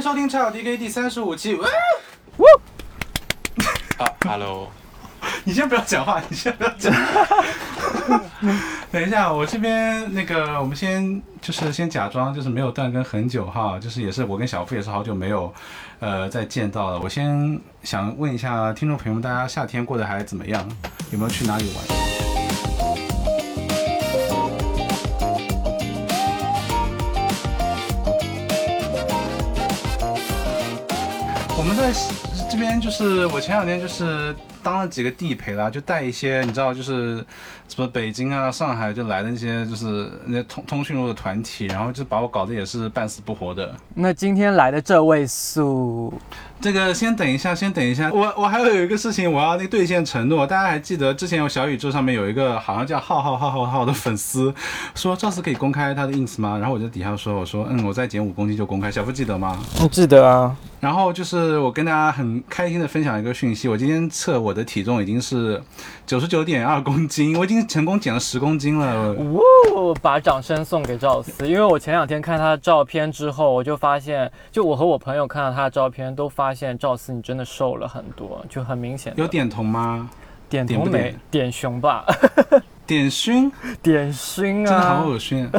迎收听《超小 DK》第三十五期。哇啊，Hello，你先不要讲话，你先不要讲。等一下，我这边那个，我们先就是先假装就是没有断更很久哈，就是也是我跟小付也是好久没有呃再见到了。我先想问一下听众朋友们，大家夏天过得还怎么样？有没有去哪里玩？在这边就是我前两天就是当了几个地陪啦，就带一些你知道就是什么北京啊、上海就来的那些就是那些通通讯录的团体，然后就把我搞得也是半死不活的。那今天来的这位素，这个先等一下，先等一下，我我还有有一个事情我要那兑现承诺，大家还记得之前有小宇宙上面有一个好像叫浩浩浩浩浩的粉丝说赵四可以公开他的 ins 吗？然后我就底下说我说嗯我再减五公斤就公开，小付记得吗？你记得啊？然后就是我跟大家很开心的分享一个讯息，我今天测我的体重已经是九十九点二公斤，我已经成功减了十公斤了。哇！把掌声送给赵四，因为我前两天看他的照片之后，我就发现，就我和我朋友看到他的照片，都发现赵四你真的瘦了很多，就很明显。有点头吗？点头没点熊吧？点熏，点熏啊真的好啊！恶心。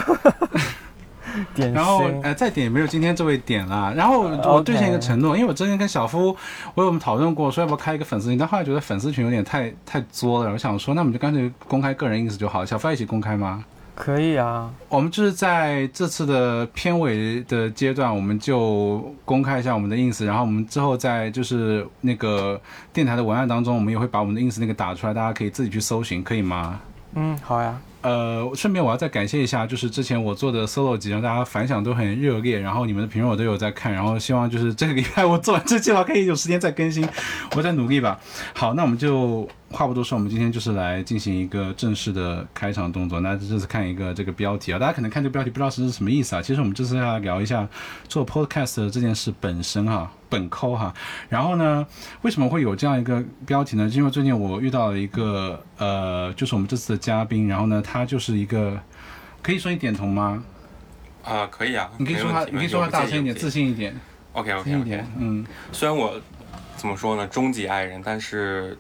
点然后熏。呃，再点也没有今天这位点了。然后我兑现一个承诺，因为我之前跟小夫，我有我们讨论过，说要不要开一个粉丝群，但后来觉得粉丝群有点太太作了，我想说，那我们就干脆公开个人 ins 就好了。小夫一起公开吗？可以啊，我们就是在这次的片尾的阶段，我们就公开一下我们的 ins，然后我们之后在就是那个电台的文案当中，我们也会把我们的 ins 那个打出来，大家可以自己去搜寻，可以吗？嗯，好呀。呃，顺便我要再感谢一下，就是之前我做的 solo 集，让大家反响都很热烈，然后你们的评论我都有在看，然后希望就是这个礼拜我做完这计划可以有时间再更新，我再努力吧。好，那我们就话不多说，我们今天就是来进行一个正式的开场动作。那这次看一个这个标题啊，大家可能看这个标题不知道是什么意思啊。其实我们这次要聊一下做 podcast 这件事本身哈、本抠哈。然后呢，为什么会有这样一个标题呢？因为最近我遇到了一个呃，就是我们这次的嘉宾，然后呢，他就是一个，可以说你点头吗？啊，可以啊，你可以说话，你可以说话大声一点，自。信一点，OK 自信 OK 一点 OK。。嗯，虽然我怎么说呢，终极爱人，但是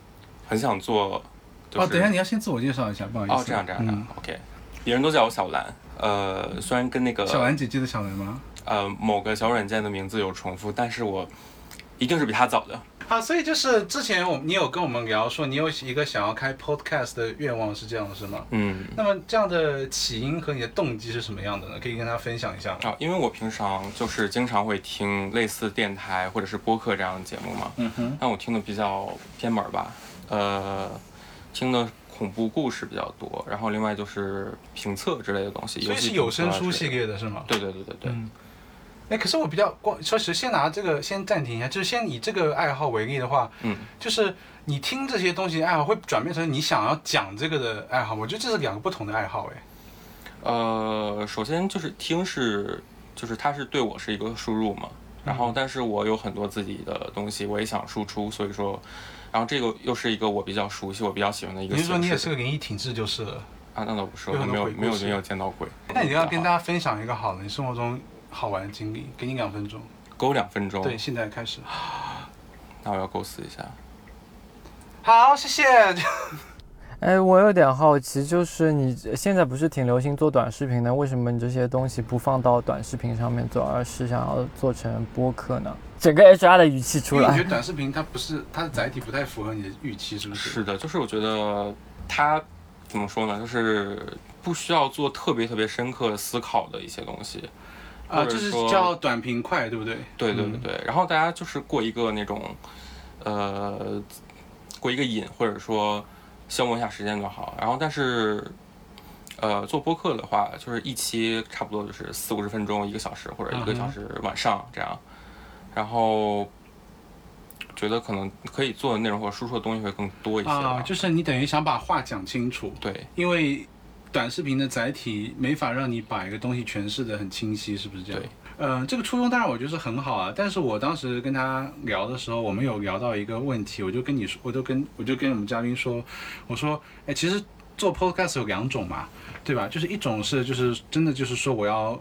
很想做。就是、哦，等一下你要先自我介绍一下，不好意思。哦，这样这样这样、嗯 OK，别人都叫我小兰。呃，虽然跟那个小兰姐姐的小兰吗？呃某个小软件的名字有重复，但是我一定是比他早的。好，所以就是之前我你有跟我们聊说，你有一个想要开 podcast 的愿望是这样的是吗？嗯，那么这样的起因和你的动机是什么样的呢？可以跟大家分享一下吗？啊，因为我平常就是经常会听类似电台或者是播客这样的节目嘛，嗯哼，但我听的比较偏门儿吧，呃，听的恐怖故事比较多，然后另外就是评测之类的东西，所以是有声书系。列的是吗？对对对对对，嗯。哎，可是我比较光，说实，先拿这个先暂停一下，就是先以这个爱好为例的话，嗯，就是你听这些东西爱好会转变成你想要讲这个的爱好，我觉得这是两个不同的爱好，哎。呃，首先就是听是，就是它是对我是一个输入嘛，然后但是我有很多自己的东西，我也想输出，所以说，然后这个又是一个我比较熟悉、我比较喜欢的一个。你是说你也是个灵异体质就是了？啊？那倒不是，我没有没有没有见到鬼。那你要跟大家分享一个好的，你生活中好玩的经历，给你两分钟。给我两分钟，对，，现在开始。那我要构思一下。好，谢谢。哎，我有点好奇，就是你现在不是挺流行做短视频的，为什么你这些东西不放到短视频上面做，而是想要做成播客呢？整个 HR 的语气出来因为你觉。得短视频它不是 它的载体不太符合你的预期，是不是？是的，就是我觉得它怎么说呢，就是不需要做特别特别深刻思考的一些东西。啊，就是叫短平快，对不对？对对对嗯对，然后大家就是过一个那种，呃，过一个瘾，或者说消磨一下时间就好。然后但是，呃，做播客的话，就是一期差不多就是四五十分钟，一个小时或者一个小时晚上这样。然后觉得可能可以做的内容或者输出的东西会更多一些。啊，就是你等于想把话讲清楚，对因为短视频的载体没法让你把一个东西诠释的很清晰，是不是这样？对。呃，这个初衷当然我觉得是很好啊，但是我当时跟他聊的时候，我们有聊到一个问题，我就跟你说，我就跟我就跟我们嘉宾说，我说，哎，其实做 podcast 有两种嘛，对吧？就是一种是就是真的就是说我要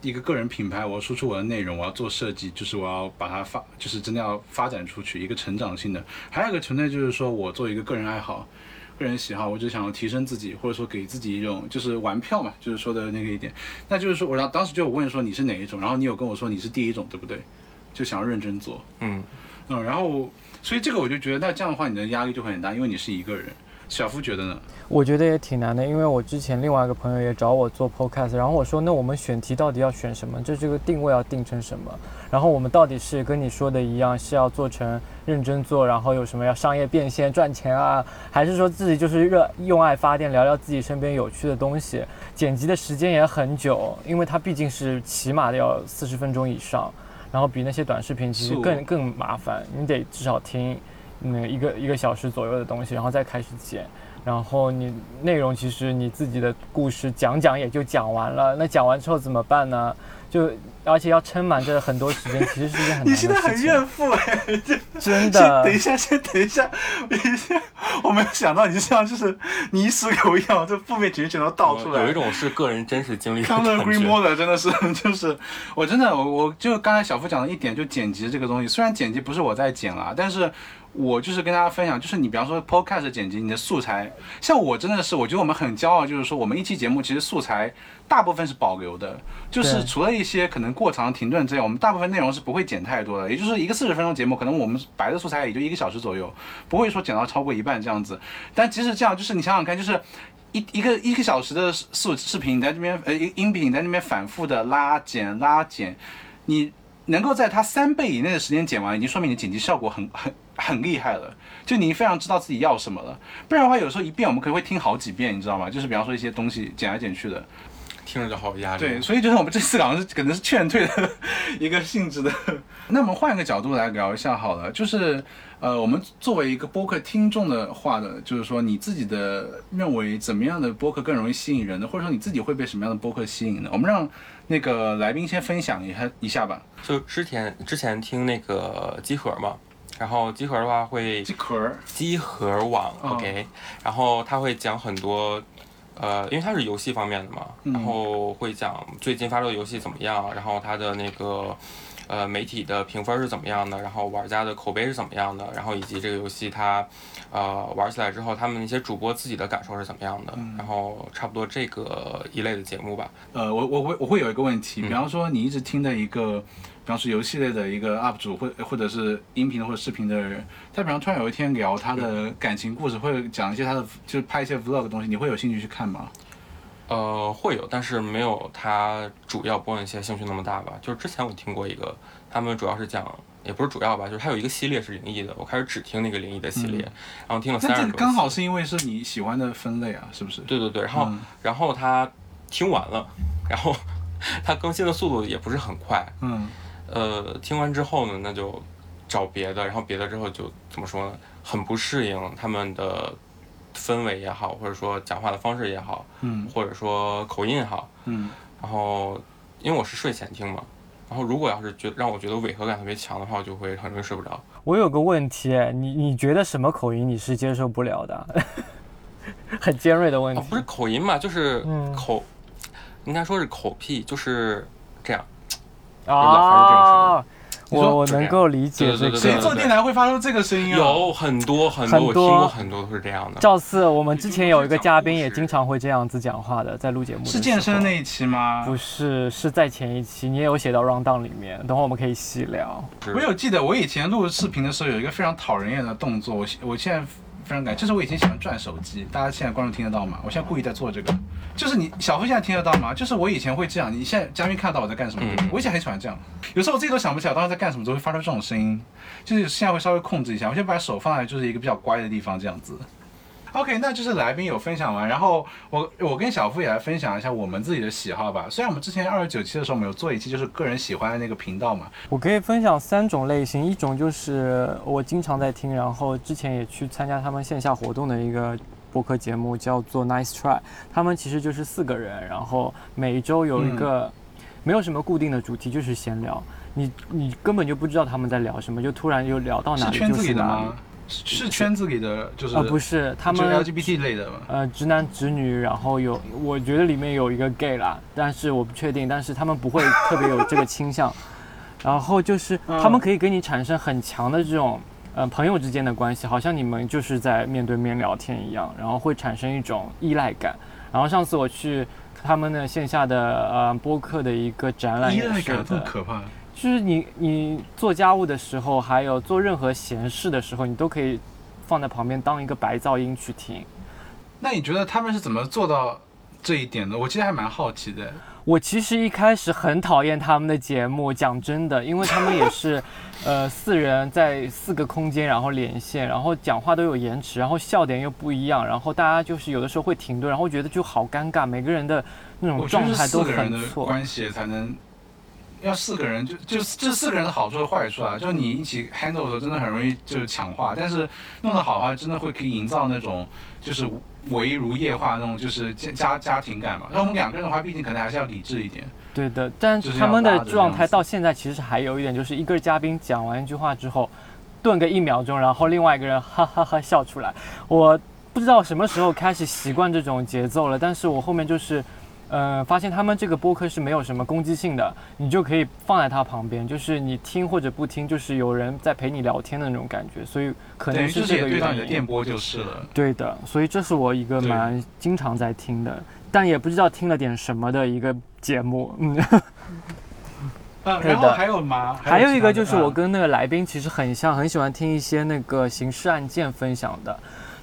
一个个人品牌，我要输出我的内容，我要做设计，就是我要把它发，就是真的要发展出去，一个成长性的。还有一个存在就是说我作为一个个人爱好、个人喜好，我只想要提升自己，或者说给自己一种就是玩票嘛，就是说的那个一点。那就是说我当当时就问说你是哪一种，然后你有跟我说你是第一种，对不对？就想要认真做，嗯，嗯，然后所以这个我就觉得，那这样的话你的压力就会很大，因为你是一个人。小夫觉得呢？我觉得也挺难的，因为我之前另外一个朋友也找我做 podcast，然后我说那我们选题到底要选什么？就这个定位要定成什么？然后我们到底是跟你说的一样，是要做成认真做，然后有什么要商业变现赚钱啊，还是说自己就是热用爱发电，聊聊自己身边有趣的东西？剪辑的时间也很久，因为它毕竟是起码的要四十分钟以上，然后比那些短视频其实更更麻烦，你得至少听。那一个一个小时左右的东西，然后再开始剪，然后你内容其实你自己的故事讲讲也就讲完了，那讲完之后怎么办呢？就而且要撑满这很多时间，其实是一件很你现在很怨妇哎，真的。等一下，先等一下，等一下，我没有想到你是这样，就是你一时口一样，这负面情绪全都倒出来。有一种是个人真实经历的感觉。规模的真的是，就是我真的我我就刚才小付讲的一点，就剪辑这个东西，虽然剪辑不是我在剪了，但是。我就是跟大家分享，就是你比方说 podcast 剪辑，你的素材，像我真的是，我觉得我们很骄傲，就是说我们一期节目其实素材大部分是保留的，就是除了一些可能过长停顿之外，我们大部分内容是不会剪太多的，也就是一个四十分钟节目，可能我们白的素材也就一个小时左右，不会说剪到超过一半这样子。但即使这样，就是你想想看，就是一一个一个小时的视视频，你在这边呃音频你在那边反复的拉剪拉剪，你能够在它三倍以内的时间剪完，已经说明你剪辑效果很很。很厉害了，就你非常知道自己要什么了。不然的话，有时候一遍我们可能会听好几遍，你知道吗？就是比方说一些东西剪来剪去的，听着就好压力。对，所以就是我们这次好像是可能是劝退的一个性质的。那我们换一个角度来聊一下好了，就是呃，我们作为一个播客听众的话的，就是说你自己的认为怎么样的播客更容易吸引人呢，或者说你自己会被什么样的播客吸引呢？我们让那个来宾先分享一下一下吧。就之前之前听那个集合嘛。然后集合的话会集合？集合网，OK，然后他会讲很多，呃，因为他是游戏方面的嘛，然后会讲最近发售的游戏怎么样，然后他的那个呃媒体的评分是怎么样的，然后玩家的口碑是怎么样的，然后以及这个游戏它呃玩起来之后他们那些主播自己的感受是怎么样的，然后差不多这个一类的节目吧。呃，我我会我会有一个问题，比方说你一直听的一个。比方说游戏类的一个 UP 主，或或者是音频或者视频的人，他比方突然有一天聊他的感情故事，或者讲一些他的，就是拍一些 vlog 的东西，你会有兴趣去看吗？呃，会有，但是没有他主要播那些兴趣那么大吧。就是之前我听过一个，他们主要是讲，也不是主要吧，就是他有一个系列是灵异的，我开始只听那个灵异的系列，然后听了三十多。刚好是因为是你喜欢的分类啊，是不是？对对对，然后然后他听完了，然后 他更新的速度也不是很快，嗯。呃，听完之后呢，那就找别的，然后别的之后就怎么说呢？很不适应他们的氛围也好，或者说讲话的方式也好，嗯，或者说口音也好，嗯，然后因为我是睡前听嘛，然后如果要是觉让我觉得违和感特别强的话，我就会很容易睡不着。我有个问题，你你觉得什么口音你是接受不了的？很尖锐的问题，不是口音嘛，就是口，应该说是口癖，就是这样。啊，我我能够理解这个。谁做电台会发出这个声音啊？有很多很多，我听过很多都是这样的。赵四，我们之前有一个嘉宾也经常会这样子讲话的，在录节目。是健身那一期吗？不是，是在前一期，你也有写到 round down 里面。等会我们可以细聊。我有记得，我以前录视频的时候有一个非常讨人厌的动作，我我现在。非常感，就是我以前喜欢转手机，大家现在观众听得到吗？我现在故意在做这个，就是你小峰现在听得到吗？就是我以前会这样，你现在嘉宾看到我在干什么？我以前很喜欢这样，有时候我自己都想不起来当时在干什么，都会发出这种声音，就是现在会稍微控制一下，我先把手放在就是一个比较乖的地方，这样子。OK，那就是来宾有分享完，然后我我跟小付也来分享一下我们自己的喜好吧。虽然我们之前二十九期的时候，我们有做一期就是个人喜欢的那个频道嘛。我可以分享三种类型，一种就是我经常在听，然后之前也去参加他们线下活动的一个播客节目，叫做 Nice Try。他们其实就是四个人，然后每一周有一个没有什么固定的主题，就是闲聊。你你根本就不知道他们在聊什么，就突然又聊到哪里就是哪里。是圈子里的，就是呃，不是，他们 LGBT 类的嘛。呃直男直女，然后有我觉得里面有一个 gay 啦，但是我不确定，但是他们不会特别有这个倾向。然后就是嗯他们可以跟你产生很强的这种呃朋友之间的关系，好像你们就是在面对面聊天一样，然后会产生一种依赖感。然后上次我去他们的线下的呃播客的一个展览依也是赖感这么，可怕。就是你你做家务的时候，还有做任何闲事的时候，你都可以放在旁边当一个白噪音去听。那你觉得他们是怎么做到这一点的？我其实还蛮好奇的。我其实一开始很讨厌他们的节目，讲真的，因为他们也是，呃，四人在四个空间，然后连线，然后讲话都有延迟，然后笑点又不一样，然后大家就是有的时候会停顿，然后觉得就好尴尬，每个人的那种状态都很错。关系才能。要四个人就就这四个人的好处和坏处啊，就是你一起 handle 的时候，真的很容易就是抢话，但是弄得好的话，真的会可以营造那种就是唯如夜话那种就是家家家庭感嘛。那我们两个人的话，毕竟可能还是要理智一点。对的，但是他们的状态到现在其实还有一点，就是一个嘉宾讲完一句话之后，顿个一秒钟，然后另外一个人哈哈哈笑出来。我不知道什么时候开始习惯这种节奏了，但是我后面就是，呃，发现他们这个播客是没有什么攻击性的，你就可以放在他旁边，就是你听或者不听，就是有人在陪你聊天的那种感觉，所以可能是这个也对到你的。电波就是了。对的，所以这是我一个蛮经常在听的，但也不知道听了点什么的一个节目，嗯。然后还有吗？还有一个就是我嗯跟那个来宾其实很像，很喜欢听一些那个刑事案件分享的。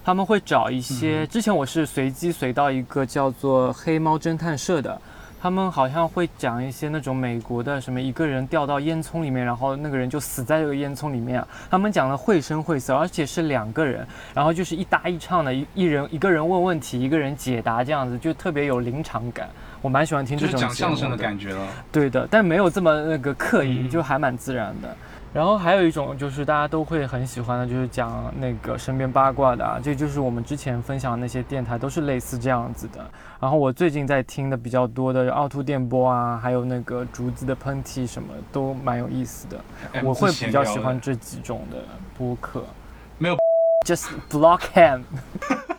他们会找一些，嗯之前我是随机随到一个叫做黑猫侦探社的，他们好像会讲一些那种美国的什么一个人掉到烟囱里面，然后那个人就死在这个烟囱里面啊。他们讲的绘声绘色，而且是两个人，然后就是一搭一唱的，一一人一个人问问题，一个人解答，这样子就特别有临场感。我蛮喜欢听这种讲相声的感觉了。对的，但没有这么那个刻意，嗯就还蛮自然的。然后还有一种就是大家都会很喜欢的，就是讲那个身边八卦的啊，这就是我们之前分享的那些电台都是类似这样子的。然后我最近在听的比较多的凹凸电波啊，还有那个竹子的喷嚏，什么都蛮有意思的。我会比较喜欢这几种的播客。没有 Just block him.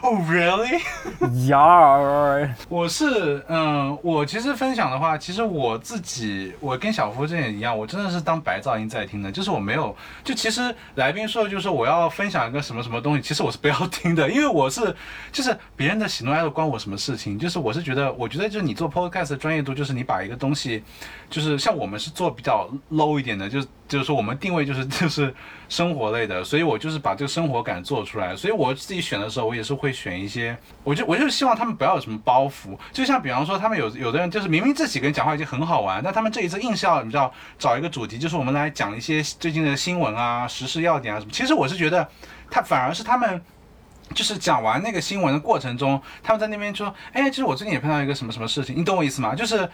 Oh really？Yar. 我是嗯，我其实分享的话，其实我自己，我跟小夫之前也一样，我真的是当白噪音在听的，就是我没有，就其实来宾说的就是我要分享一个什么什么东西，其实我是不要听的，因为我是就是别人的喜怒哀乐关我什么事情，就是我是觉得，我觉得就是你做 podcast 的专业度，就是你把一个东西，就是像我们是做比较 low 一点的，就是就是说我们定位就是 就是生活类的，所以我就是把这个生活感做出来，所以我自己选的时候，我也是会选一些，我就我就希望他们不要有什么包袱，就像比方说他们有有的人就是明明这几个人讲话已经很好玩，但他们这一次硬是要你知道找一个主题，就是我们来讲一些最近的新闻啊、时事要点啊什么，其实我是觉得他反而是他们。就是讲完那个新闻的过程中，他们在那边说：“哎，其实我最近也碰到一个什么什么事情，你懂我意思吗？就是，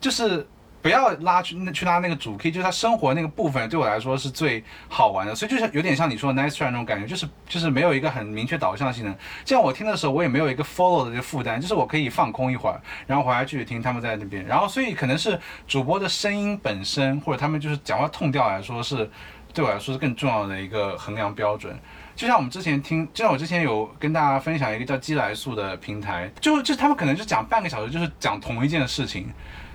就是不要拉去那去拉那个主 key，就是他生活那个部分对我来说是最好玩的，所以就是有点像你说的 nice try 那种感觉，就是就是没有一个很明确导向性的。这样我听的时候，我也没有一个 follow 的这个负担，就是我可以放空一会儿，然后回来继续听他们在那边，然后所以可能是主播的声音本身，或者他们就是讲话痛调来说是。对我来说是更重要的一个衡量标准。就像我们之前听，就像我之前有跟大家分享一个叫鸡来素的平台，就就他们可能就讲半个小时，就是讲同一件事情。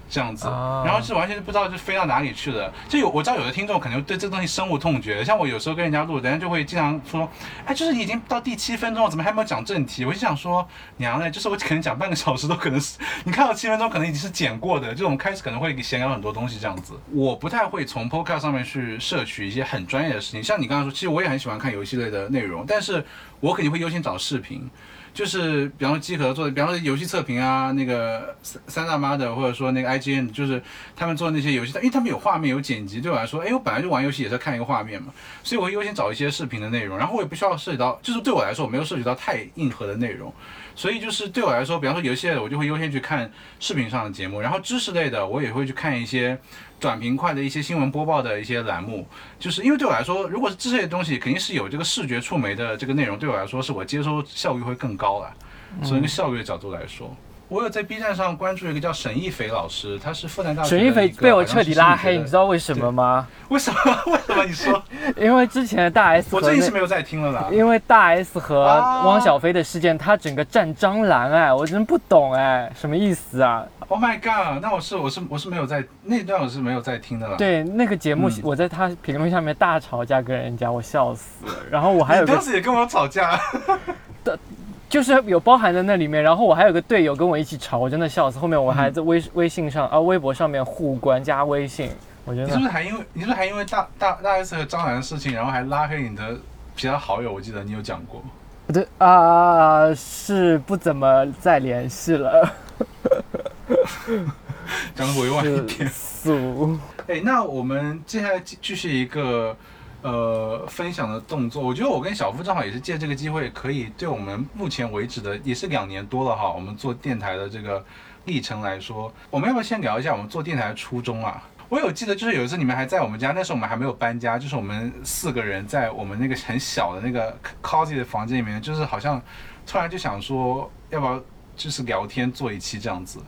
这样子，啊然后是完全不知道就飞到哪里去了。就有我知道有的听众可能对这个东西深恶痛绝，像我有时候跟人家录，人家就会经常说，哎，就是你已经到第七分钟了，怎么还没有讲正题？我就想说，娘嘞，就是我可能讲半个小时都可能是，你看到七分钟可能已经是剪过的，就我们开始可能会闲聊很多东西这样子。我不太会从 Podcast 上面去摄取一些很专业的事情，像你刚刚说，其实我也很喜欢看游戏类的内容，但是我肯定会优先找视频。就是比方说机核做的，比方说游戏测评啊，那个三三大妈的，或者说那个 IGN，就是他们做那些游戏，因为他们有画面有剪辑，对我来说，哎，我本来就玩游戏也是看一个画面嘛，所以我会优先找一些视频的内容，然后我也不需要涉及到，就是对我来说我没有涉及到太硬核的内容，所以就是对我来说，比方说游戏类的，我就会优先去看视频上的节目，然后知识类的我也会去看一些短平快的一些新闻播报的一些栏目，就是因为对我来说，如果是这些东西，肯定是有这个视觉触媒的这个内容，对我来说是我接收效率会更高了，从一个效率的角度来说。我有在 B 站上关注一个叫沈一斐老师，他是复旦大学的沈一斐被我彻底拉黑，你知道为什么吗？为什么？为什么？你说，因为之前的大 S 我最近是没有在听了啦。因为大 S 和啊汪小菲的事件，他整个站张兰，哎，我真不懂哎，什么意思啊？Oh my god！那我是我是我是没有在那段我是没有在听的啦。，对，那个节目嗯我在他评论下面大吵架跟人家，我笑死了。然后我还有你当时也跟我吵架。就是有包含在那里面，然后我还有个队友跟我一起吵，我真的笑死。后面我还在微微信上啊微博上面互关加微信，我觉你得是不是还因为你是不是还因为大大大 S 和张兰的事情，然后还拉黑你的其他好友？我记得你有讲过。不对啊、是不怎么再联系了，讲的委婉一是点。俗。哎，那我们接下来继继续一个呃分享的动作。我觉得我跟小付正好也是借这个机会，可以对我们目前为止的也是两年多了哈，我们做电台的这个历程来说，我们要不要先聊一下我们做电台的初衷啊？我有记得，就是有一次你们还在我们家，那时候我们还没有搬家，就是我们四个人在我们那个很小的那个 cozy 的房间里面，就是好像突然就想说，要不要就是聊天做一期这样子。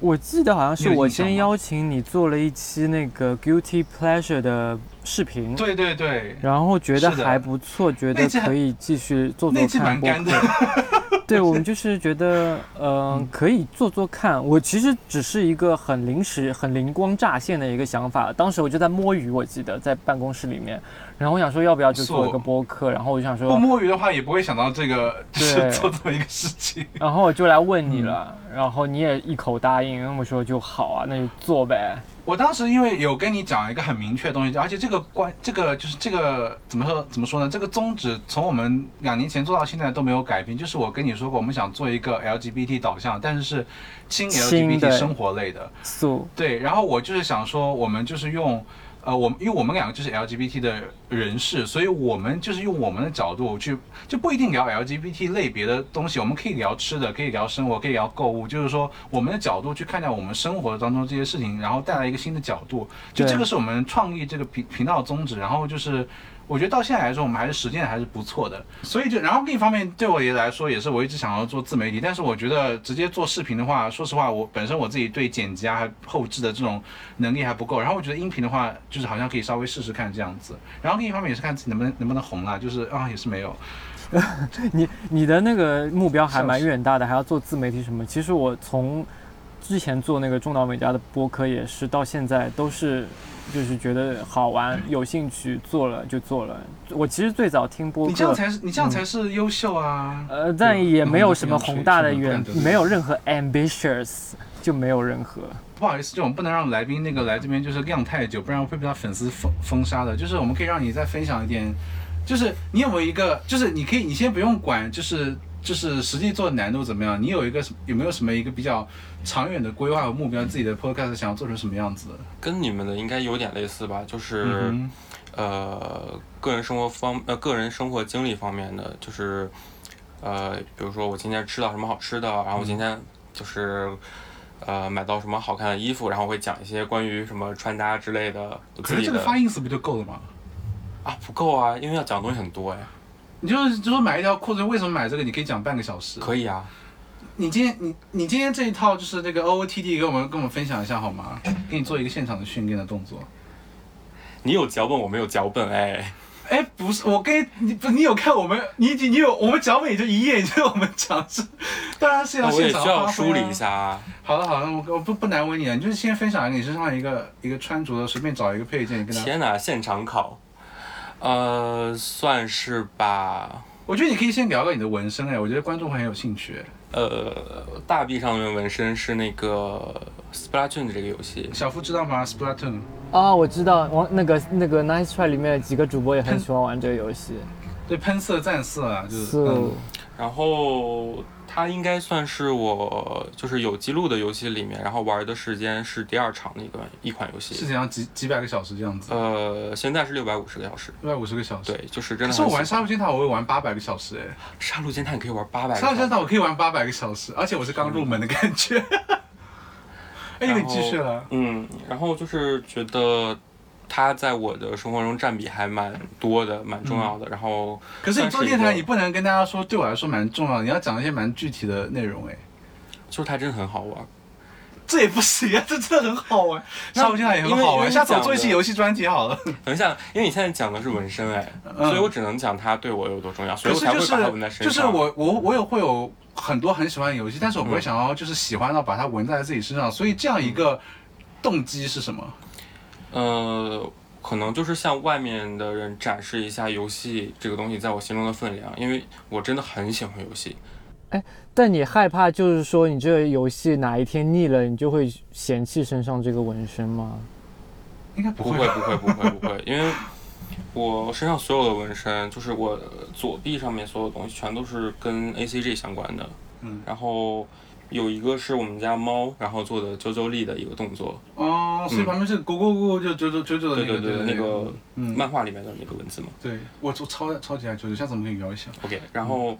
我记得好像是我先邀请你做了一期那个 guilty pleasure 的视频，对对对，然后觉得还不错，觉得可以继续做做看播蛮干的客。。对，我们就是觉得，嗯、可以做做看。我其实只是一个很临时、很灵光乍现的一个想法。当时我就在摸鱼，我记得在办公室里面，然后我想说要不要就做一个播客，然后我就想说不，摸鱼的话，也不会想到这个，就是对做这么一个事情。然后我就来问你嗯了，然后你也一口答应，我说就好啊，那就做呗。我当时因为有跟你讲一个很明确的东西，而且这个关，这个就是这个怎么说怎么说呢？这个宗旨从我们两年前做到现在都没有改变。就是我跟你说过，我们想做一个 LGBT 导向，但是是轻轻 LGBT 生活类的。素对，然后我就是想说，我们就是用，呃，我们因为我们两个就是 LGBT 的人士，所以我们就是用我们的角度去，就不一定聊 LGBT 类别的东西，我们可以聊吃的，可以聊生活，可以聊购物，就是说我们的角度去看待我们生活当中这些事情，然后带来一个新的角度，就这个是我们创立这个频频道的宗旨，然后就是。我觉得到现在来说，我们还是实践还是不错的，所以就然后另一方面对我也来说，也是我一直想要做自媒体，但是我觉得直接做视频的话，说实话，我本身我自己对剪辑啊、还后置的这种能力还不够，然后我觉得音频的话，就是好像可以稍微试试看这样子，然后另一方面也是看自己能不能能不能红啦，就是啊也是没有，你你的那个目标还蛮远大的，还要做自媒体什么？其实我从之前做那个中岛美嘉的播客也是，到现在都是就是觉得好玩、有兴趣，做了就做了。我其实最早听播你这样，才是你这样才是优秀啊，呃，但也没有什么嗯宏大的远没有任何 ambitious，就没有任何。不好意思，就我们不能让来宾那个来这边就是晾太久，不然会被他粉丝封封杀的。就是我们可以让你再分享一点，就是你有没有一个，就是你可以，你先不用管，就是就是实际做的难度怎么样，你有一个有没有什么一个比较长远的规划和目标，自己的 podcast 想要做成什么样子？跟你们的应该有点类似吧，就是、嗯呃个人生活方呃个人生活经历方面的，就是呃比如说我今天吃到什么好吃的，然后我今天就是呃买到什么好看的衣服，然后会讲一些关于什么穿搭之类的我可是这个发音词不就够了吗？啊不够啊，因为要讲的东西很多哎，你就是就说买一条裤子，为什么买这个？你可以讲半个小时。可以啊，你今天你你今天这一套就是那个 OOTD，给我们跟我们分享一下好吗？给你做一个现场的训练的动作。你有脚本我没有脚本哎，哎，不是，我跟你不，你有看我们，你你有我们脚本也就一页，就是我们讲是，当然是要那我也需要梳理一。下啊。好了好了，我我不不难为你了，你就是先分享一个你身上一个一个穿着的，随便找一个配件，你跟他。天哪，现场考，呃，算是吧。我觉得你可以先聊聊你的纹身，哎，我觉得观众会很有兴趣。呃，大臂上面纹身是那个 Splatoon 的这个游戏，小夫知道吗？Splatoon，啊，我知道，我那个那个 Nice Try 里面的几个主播也很喜欢玩这个游戏。对，喷色战色啊，就是。然后它应该算是我就是有记录的游戏里面，然后玩的时间是第二长的一个一款游戏是戏。怎样几几百个小时这样子？呃，现在是六百五十个小时。六百五十个小时。。对，就是真的是我玩。杀戮尖塔，我会玩八百个小时，哎。杀戮尖探可以玩八百个杀戮尖。塔我可以玩八百个小时，而且我是刚入门的感觉。哎，你继续了。嗯，然后就是觉得它在我的生活中占比还蛮多的，蛮重要的。然后可是你做电台，你不能跟大家说，对我来说蛮重要的，你要讲一些蛮具体的内容哎。就是它真的很好玩。这也不行啊，这真的很好玩。那沙悟净它也很好玩，下次我做一期游戏专题好了。等一下，因为你现在讲的是纹身哎，嗯所以我只能讲它对我有多重要，所以我才会把它纹在是就是身上。我我我也会有很多很喜欢的游戏，但是我不会嗯想要就是喜欢到把它纹在自己身上，所以这样一个动机是什么？呃，可能就是向外面的人展示一下游戏这个东西在我心中的分量，因为我真的很喜欢游戏。哎但你害怕就是说你这个游戏哪一天腻了，你就会嫌弃身上这个纹身吗？应该不会。不会不会不会不会，因为我身上所有的纹身，就是我左臂上面所有东西全都是跟 ACG 相关的。嗯，然后有一个是我们家猫，然后做的啾啾力的一个动作，哦，所以旁边是咕咕咕就啾啾啾啾的那个对对对，那个嗯，漫画里面的那个文字嘛。对我超超超级爱啾啾，下次我们可以聊一下。OK，然后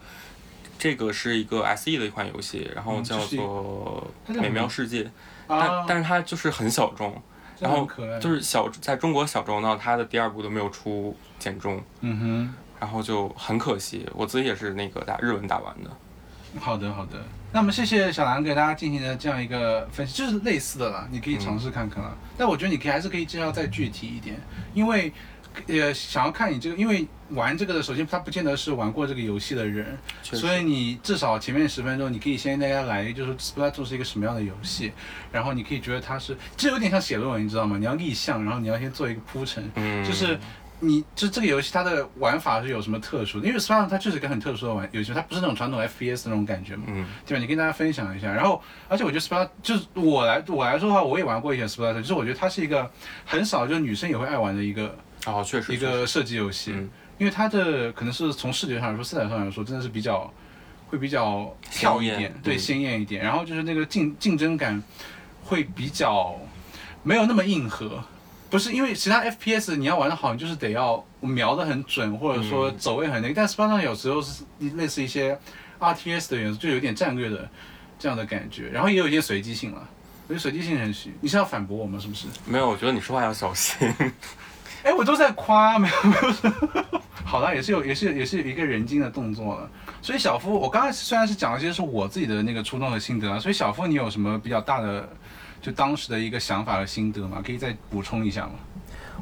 这个是一个 SE 的一款游戏，然后叫做美妙世界》，但啊，但是它就是很小众，这样很可爱，就是小在中国小众到它的第二部都没有出简中，嗯哼然后就很可惜。我自己也是那个打日文打完的。哼，好的好的。那么谢谢小兰给大家进行的这样一个分析，就是类似的啦，你可以尝试看看啦。但我觉得你可以还是可以介绍再具体一点，因为呃想要看你这个，因为玩这个的，首先他不见得是玩过这个游戏的人，所以你至少前面十分钟，你可以先大家来，就是 Splatoon 是一个什么样的游戏，然后你可以觉得它是，这有点像写论文，你知道吗？你要立项，然后你要先做一个铺陈，嗯，就是你就这个游戏它的玩法是有什么特殊的？因为 Splatoon 它就是一个很特殊的玩游戏，它不是那种传统 FPS 那种感觉嘛，嗯对吧？你跟大家分享一下。然后，而且我觉得 Splatoon 就是我来我来说的话，我也玩过一些 Splatoon，就是我觉得它是一个很少就是女生也会爱玩的一个哦，确实一个射击游戏。嗯因为它的可能是从视觉上来说、色彩上来说，真的是比较会比较跳一点，对，嗯鲜艳一点。然后就是那个竞竞争感会比较没有那么硬核，不是因为其他 FPS 你要玩的好，你就是得要瞄得很准，或者说嗯走位很那个。但 Spartan 有时候是类似一些 RTS 的元素，就有点战略的这样的感觉，然后也有一些随机性了。我觉得随机性很虚，你是要反驳我吗是不是？没有，我觉得你说话要小心。哎，我都在夸，没有没有。好啦，也是有，也是也是一个人精的动作了。所以小夫，我刚才虽然是讲了些是我自己的那个初衷和心得啊，所以小夫你有什么比较大的就当时的一个想法和心得吗？可以再补充一下吗？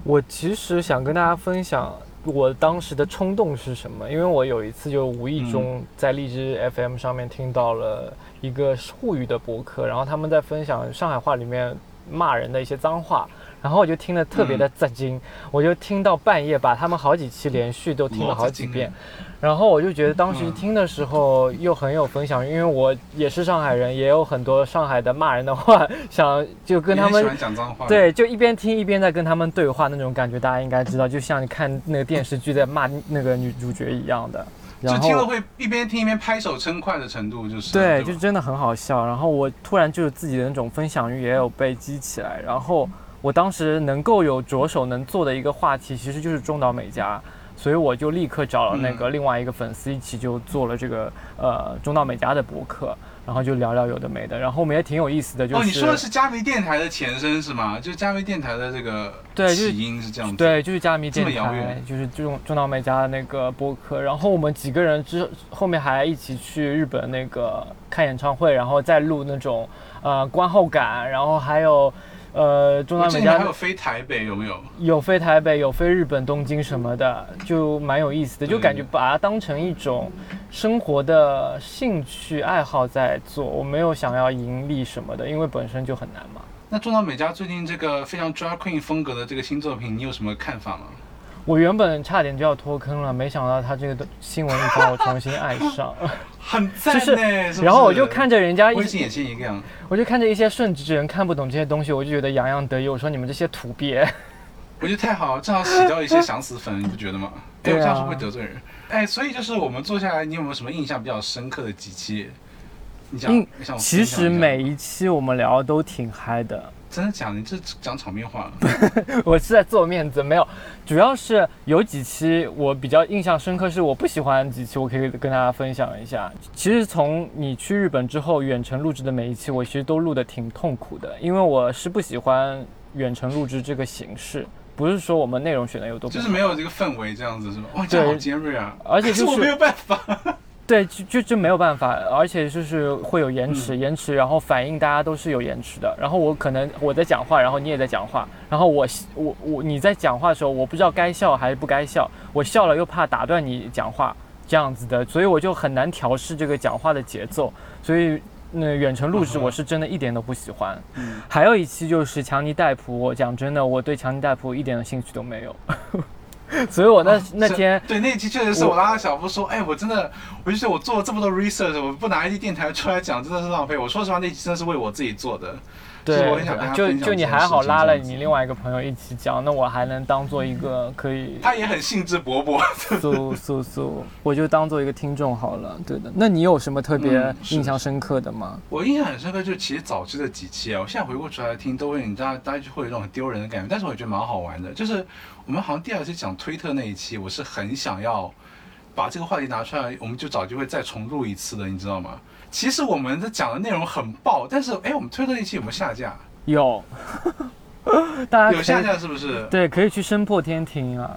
我其实想跟大家分享我当时的冲动是什么，因为我有一次就无意中在荔枝 FM 上面听到了一个沪语的博客，然后他们在分享上海话里面骂人的一些脏话，然后我就听得特别的震惊，我就听到半夜，把他们好几期连续都听了好几遍。然后我就觉得当时听的时候又很有分享，因为我也是上海人，也有很多上海的骂人的话，想就跟他们喜欢讲脏话，，对，就一边听一边在跟他们对话那种感觉，大家应该知道，就像你看那个电视剧在骂那个女主角一样的。就然后听了会一边听一边拍手称快的程度，就是对，吧就真的很好笑。然后我突然就是自己的那种分享欲也有被激起来，然后我当时能够有着手能做的一个话题，其实就是中岛美嘉。所以我就立刻找了那个另外一个粉丝一起就做了这个呃中岛美嘉的博客，然后就聊聊有的没的，然后我们也挺有意思的，就是、哦，你说的是加密电台的前身是吗？就是加密电台的这个对起因是这样子，，对，就是加密电台远，就是这种中岛美嘉的那个博客。然后我们几个人之后面还一起去日本那个看演唱会，然后再录那种呃观后感，然后还有呃中岛美嘉还有飞台北有没有？有飞台北，有飞日本东京什么的，就蛮有意思的，就感觉把它当成一种生活的兴趣爱好在做。我没有想要盈利什么的，因为本身就很难嘛。那中岛美嘉最近这个非常 drag queen 风格的这个新作品，你有什么看法吗？我原本差点就要脱坑了，没想到他这个新闻一发，我重新爱上。很赞 就是呢，是然后我就看着人家微信也是一样。我就看着一些顺直之人看不懂这些东西，我就觉得洋洋得意。我说你们这些土鳖，我觉得太好了，正好洗掉一些想死粉，你不觉得吗？哎，对这样是会得罪人？哎，所以就是我们坐下来，你有没有什么印象比较深刻的几期？你讲其实每一期我们聊的都挺嗨的。真的假的？你这讲场面话，我是在做面子，没有，主要是有几期我比较印象深刻，是我不喜欢几期，我可以跟大家分享一下。其实从你去日本之后，远程录制的每一期，我其实都录的挺痛苦的，因为我是不喜欢远程录制这个形式，不是说我们内容选的有多就是没有这个氛围，这样子是吧？哇，这样好尖锐啊！而且就是可 我没有办法。对，就就就没有办法，而且就是会有延迟，嗯延迟，然后反应大家都是有延迟的。然后我可能我在讲话，然后你也在讲话，然后我我我你在讲话的时候，我不知道该笑还是不该笑，我笑了又怕打断你讲话，这样子的，所以我就很难调试这个讲话的节奏。所以那远程录制我是真的一点都不喜欢。嗯，还有一期就是强尼戴普，我讲真的，我对强尼戴普一点的兴趣都没有。所以我那、那天对那一期确实是我我拉着小夫说，哎，我真的，我就觉得我做了这么多 research，我不拿一期电台出来讲，真的是浪费。我说实话，那期真的是为我自己做的。对我很想跟他，就就你还好拉了你另外一个朋友一起讲，那我还能当做一个可以他也很兴致勃勃。苏苏苏，我就当做一个听众好了。对的，那你有什么特别印象深刻的吗？我印象很深刻，就其实早期的几期啊，我现在回过头来听，都会你知道，大家就会有一种很丢人的感觉，但是我觉得蛮好玩的。就是我们好像第二期讲推特那一期，我是很想要把这个话题拿出来，我们就找机会再重录一次的，你知道吗？其实我们的讲的内容很爆，但是哎，我们推特那一期有没有下架？有，大家有下架是不是？对，可以去声破天听啊。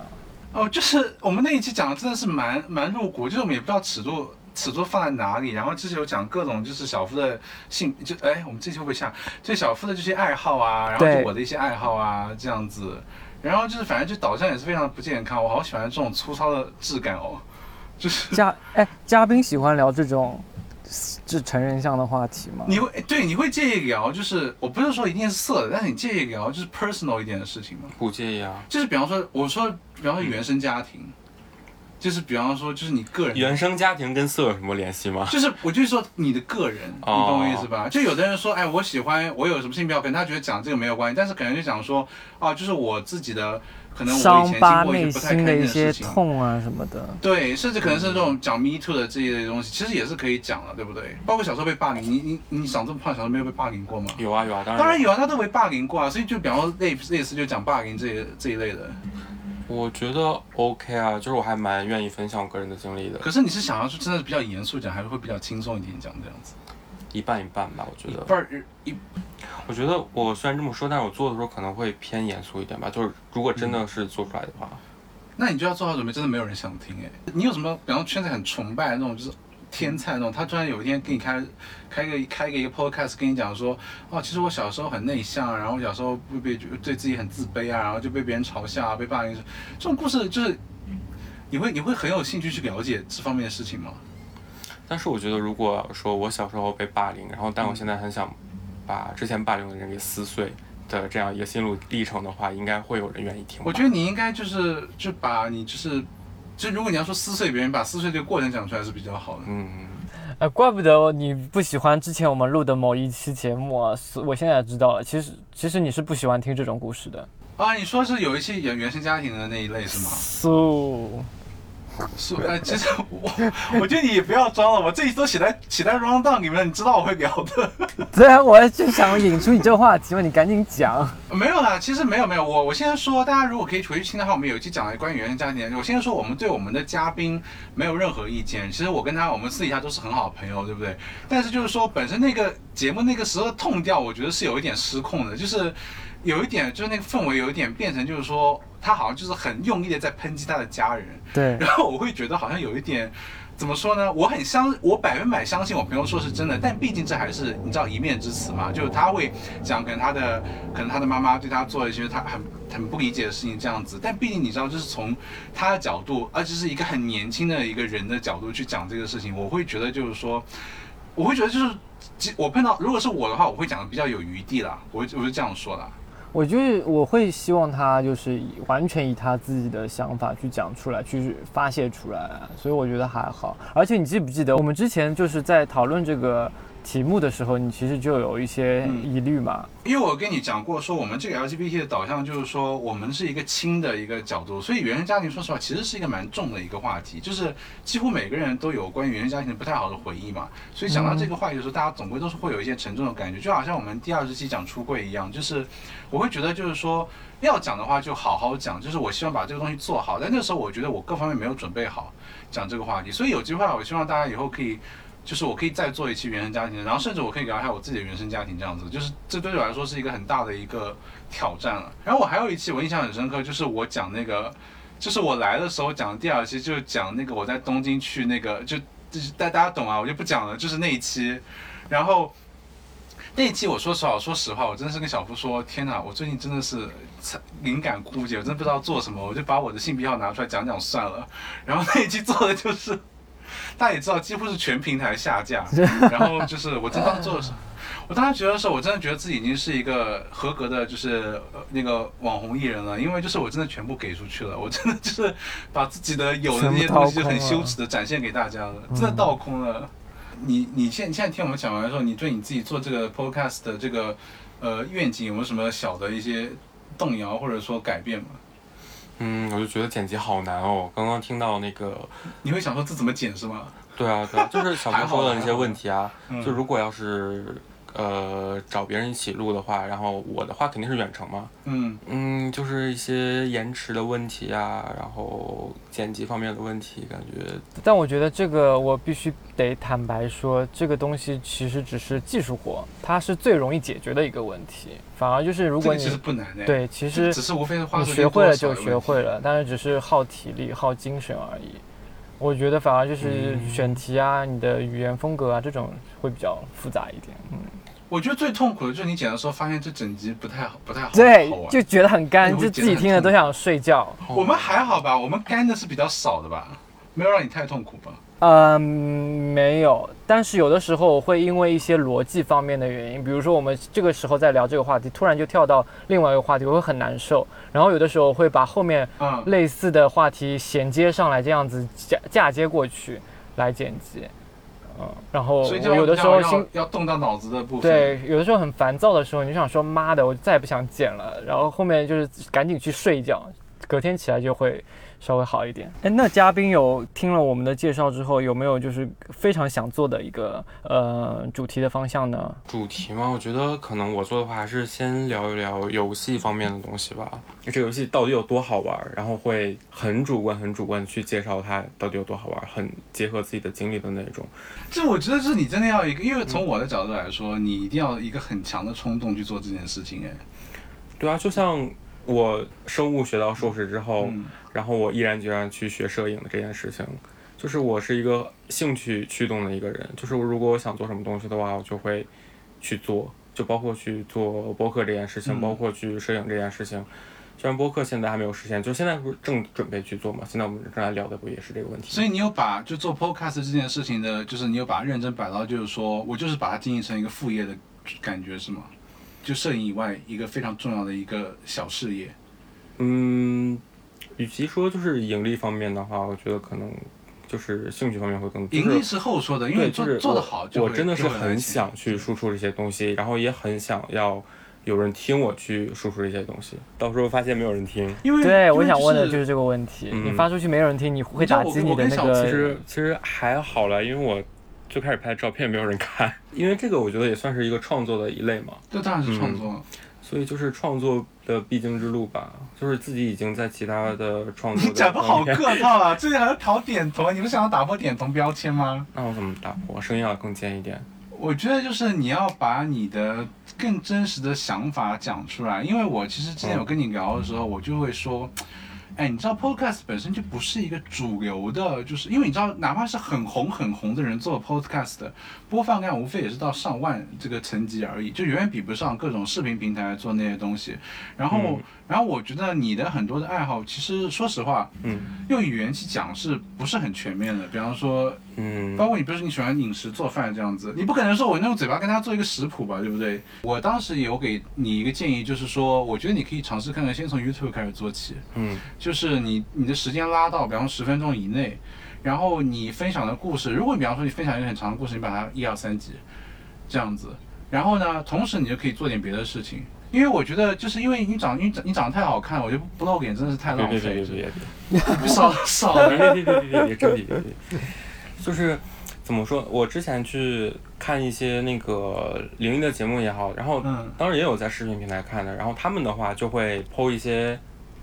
哦，就是我们那一期讲的真的是蛮蛮露骨，就是我们也不知道尺度尺度放在哪里，然后之前有讲各种就是小夫的性，就哎，我们这期会不会下？就小夫的这些爱好啊，然后就我的一些爱好啊，这样子，然后就是反正就导向也是非常不健康，我好喜欢这种粗糙的质感哦，就是嘉哎，嘉宾喜欢聊这种是成人向的话题吗？你会哎对你会介意聊，就是我不是说一定是色的，但是你介意聊就是 personal 一点的事情吗？不介意啊。就是比方说，我说比方说原生家庭，就是比方说就是你个人原生家庭跟色有什么联系吗？就是我就是说你的个人，你哦懂我意思吧？就有的人说，哎，我喜欢我有什么性标，可能他觉得讲这个没有关系，但是可能就讲说，啊，就是我自己的，可能我以前经疤内过一些不太心开心的的一些事情。痛啊什么的。对，甚至可能是这种讲 me too 的这一类东西，其实也是可以讲的，对不对？包括小时候被霸凌，你你你长这么胖，小时候没有被霸凌过吗？有啊有啊，当然有。当然有啊，他都被霸凌过啊，所以就比方说类类似就讲霸凌这一这一类的。我觉得 OK 啊，就是我还蛮愿意分享我个人的经历的，可是你是想要说真的比较严肃讲，还是会比较轻松一点讲这样子？一半一半吧。我觉得，不是一我觉得我虽然这么说，但是我做的时候可能会偏严肃一点吧。就是如果真的是做出来的话，那你就要做好准备，真的没有人想听哎。你有什么，比方说圈子很崇拜的那种，就是天才那种，他突然有一天给你开开个开个一个 podcast，跟你讲说，哦，其实我小时候很内向，然后我小时候会被对自己很自卑啊，然后就被别人嘲笑啊，被霸凌，这种故事就是你会你会很有兴趣去了解这方面的事情吗？但是我觉得如果说我小时候被霸凌，然后但我现在很想把之前霸凌的人给撕碎的这样一个心路历程的话，应该会有人愿意听。我觉得你应该就是就把你就是。就如果你要说撕碎别人，把撕碎这个过程讲出来是比较好的。嗯，嗯。哎，怪不得你不喜欢之前我们录的某一期节目啊！我现在知道了，其实其实你是不喜欢听这种故事的。啊，你说是有一些原原生家庭的那一类是吗？So，是，呃，其实我我觉得你也不要装了，我这一都写在写在 round down 里面，你知道我会聊的。对啊，我就想引出你这个话题嘛，你赶紧讲。没有啦，其实没有没有，我我先说，大家如果可以回去听的话，我们有一期讲了关于原生家庭的。我先说，我们对我们的嘉宾没有任何意见。其实我跟他，我们私底下都是很好的朋友，对不对？但是就是说，本身那个节目那个时候的痛调，我觉得是有一点失控的，就是有一点，就是那个氛围有一点变成，就是说他好像就是很用力的在抨击他的家人。对，然后我会觉得好像有一点，怎么说呢？我很相，我百分百相信我朋友说是真的，但毕竟这还是你知道一面之词嘛，就是他会讲可能他的可能他的妈妈对他做了一些他很很不理解的事情这样子，但毕竟你知道，就是从他的角度，而且是一个很年轻的一个人的角度去讲这个事情，我会觉得就是说，我会觉得就是。其我碰到如果是我的话，我会讲的比较有余地啦，我会我是这样说啦。我就是我会希望他就是完全以他自己的想法去讲出来，去发泄出来，所以我觉得还好。而且你记不记得我们之前就是在讨论这个题目的时候，你其实就有一些疑虑嘛？因为我跟你讲过，说我们这个 LGBT 的导向就是说，我们是一个轻的一个角度，所以原生家庭说实话其实是一个蛮重的一个话题，就是几乎每个人都有关于原生家庭不太好的回忆嘛，所以讲到这个话题的时候，大家总归都是会有一些沉重的感觉，就好像我们第二十期讲出柜一样，就是我会觉得就是说要讲的话就好好讲，就是我希望把这个东西做好，但那时候我觉得我各方面没有准备好讲这个话题，所以有机会我希望大家以后可以。就是我可以再做一期原生家庭，然后甚至我可以聊一下我自己的原生家庭这样子，就是这对我来说是一个很大的一个挑战了。然后我还有一期我印象很深刻，就是我讲那个，就是我来的时候讲的第二期，就是讲那个我在东京去那个就就是大大家懂啊，我就不讲了，就是那一期，然后。那一期我说实话，说实话，我真的是跟小夫说，天哪，我最近真的是灵感枯竭，我真的不知道做什么，我就把我的性癖好拿出来讲讲算了。然后那一期做的就是，大家也知道，几乎是全平台下架。然后就是我真当做的时候，我当时觉得时候，我真的觉得自己已经是一个合格的，就是那个网红艺人了，因为就是我真的全部给出去了，我真的就是把自己的有的那些东西很羞耻的展现给大家了，真的倒空了。你你现现在听我们讲完的时候，你对你自己做这个 podcast 的这个呃愿景有没有什么小的一些动摇或者说改变吗？嗯，我就觉得剪辑好难哦。刚刚听到那个，你会想说这怎么剪是吗？对啊，对啊，就是小明说的那些问题啊。就如果要是。呃，找别人一起录的话，然后我的话肯定是远程嘛。嗯嗯，就是一些延迟的问题啊，然后剪辑方面的问题，感觉。但我觉得这个我必须得坦白说，这个东西其实只是技术活，它是最容易解决的一个问题。反而就是如果你其实不难的。对，其实只是无非是话你学会了就学会了，但是只是耗体力、耗精神而已。我觉得反而就是选题啊，你的语言风格啊，这种会比较复杂一点。嗯。我觉得最痛苦的就是你剪的时候发现这整集不太好，不太好。对，就觉得很干，就自己听了都想睡觉。我们还好吧？我们干的是比较少的吧？没有让你太痛苦吧？嗯，没有。但是有的时候会因为一些逻辑方面的原因，比如说我们这个时候在聊这个话题，突然就跳到另外一个话题，我会很难受。然后有的时候会把后面类似的话题衔接上来，这样子嫁嫁接过去来剪辑。嗯，然后有的时候心要动到脑子的部分。对，有的时候很烦躁的时候，你就想说妈的，我再也不想剪了。然后后面就是赶紧去睡一觉，隔天起来就会。稍微好一点。哎，那嘉宾有听了我们的介绍之后，有没有就是非常想做的一个呃主题的方向呢？主题吗？我觉得可能我做的话，还是先聊一聊游戏方面的东西吧。这个游戏到底有多好玩？然后会很主观、很主观的去介绍它到底有多好玩，很结合自己的经历的那种。这我觉得是你真的要一个，因为从我的角度来说，你一定要一个很强的冲动去做这件事情。哎，对啊，就像。我生物学到硕士之后，然后我毅然决然去学摄影的这件事情，就是我是一个兴趣驱动的一个人。就是如果我想做什么东西的话，我就会去做，就包括去做播客这件事情，包括去摄影这件事情。虽然播客现在还没有实现，就现在不是正准备去做嘛？现在我们正在聊的不也是这个问题？所以你有把就做 podcast 这件事情的，就是你有把它认真摆到，就是说我就是把它经营成一个副业的感觉是吗？就摄影以外，一个非常重要的一个小事业。嗯，与其说就是盈利方面的话，我觉得可能就是兴趣方面会更。盈利是后说的，因为做做得好，我真的是很想去输出这些东西，然后也很想要有人听我去输出这些东西。到时候发现没有人听，因为对，我想问的就是这个问题。你发出去没有人听，你会打击你的那个？其实其实还好了，因为我。最开始拍照片没有人看，因为这个我觉得也算是一个创作的一类嘛。这当然是创作，所以就是创作的必经之路吧。就是自己已经在其他的创作。你 讲的好客套啊！最近还要讨点头，你不想要打破点头标签吗？那我怎么打破？声音要更尖一点。我觉得就是你要把你的更真实的想法讲出来，因为我其实之前有跟你聊的时候，我就会说。哎，你知道 Podcast 本身就不是一个主流的，就是因为你知道，哪怕是很红很红的人做 Podcast，播放量无非也是到上万这个层级而已，就远远比不上各种视频平台做那些东西。然后，然后我觉得你的很多的爱好，其实说实话，嗯，用语言去讲是不是很全面的？比方说，嗯，包括你，比如说你喜欢饮食做饭这样子，你不可能说我用嘴巴跟他做一个食谱吧，对不对？我当时有给你一个建议，就是说，我觉得你可以尝试看看，先从 YouTube 开始做起，嗯，就是你你的时间拉到，比方说十分钟以内，然后你分享的故事，如果比方说你分享一个很长的故事，你把它一二三集这样子，然后呢，同时你就可以做点别的事情，因为我觉得就是因为你长你长你长得太好看，我觉得不露脸真的是太浪费，别别别别别，少少。别别别别别别真别别别，就是。怎么说？我之前去看一些那个灵异的节目也好，然后当然也有在视频平台看的，然后他们的话就会剖一些，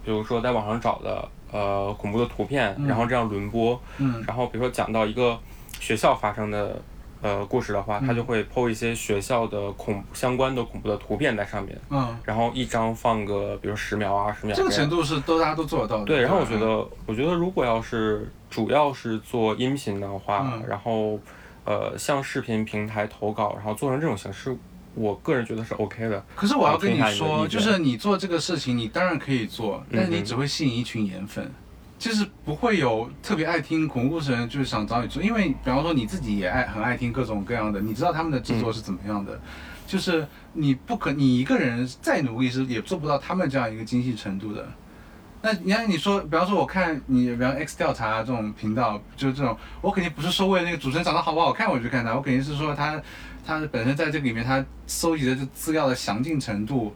比如说在网上找的呃恐怖的图片，然后这样轮播，然后比如说讲到一个学校发生的呃故事的话，他就会 PO 一些学校的恐相关的恐怖的图片在上面，嗯，然后一张放个比如十秒啊十秒样这个程度是都大家都做得到的。对，然后我觉得，我觉得如果要是主要是做音频的话，嗯。然后呃向视频平台投稿，然后做成这种形式，我个人觉得是 OK 的。可是我要跟你说，就是你做这个事情，你当然可以做，但是你只会吸引一群颜粉，就是不会有特别爱听恐怖故事的人，就是想找你做，因为比方说你自己也爱很爱听各种各样的，你知道他们的制作是怎么样的，就是你不可你一个人再努力是也做不到他们这样一个精细程度的。那你看，你说，比方说，我看你，比方 X 调查这种频道，就是这种，我肯定不是说为了那个主持人长得好不好看我去看他，我肯定是说他，他本身在这里面他搜集的这资料的详尽程度，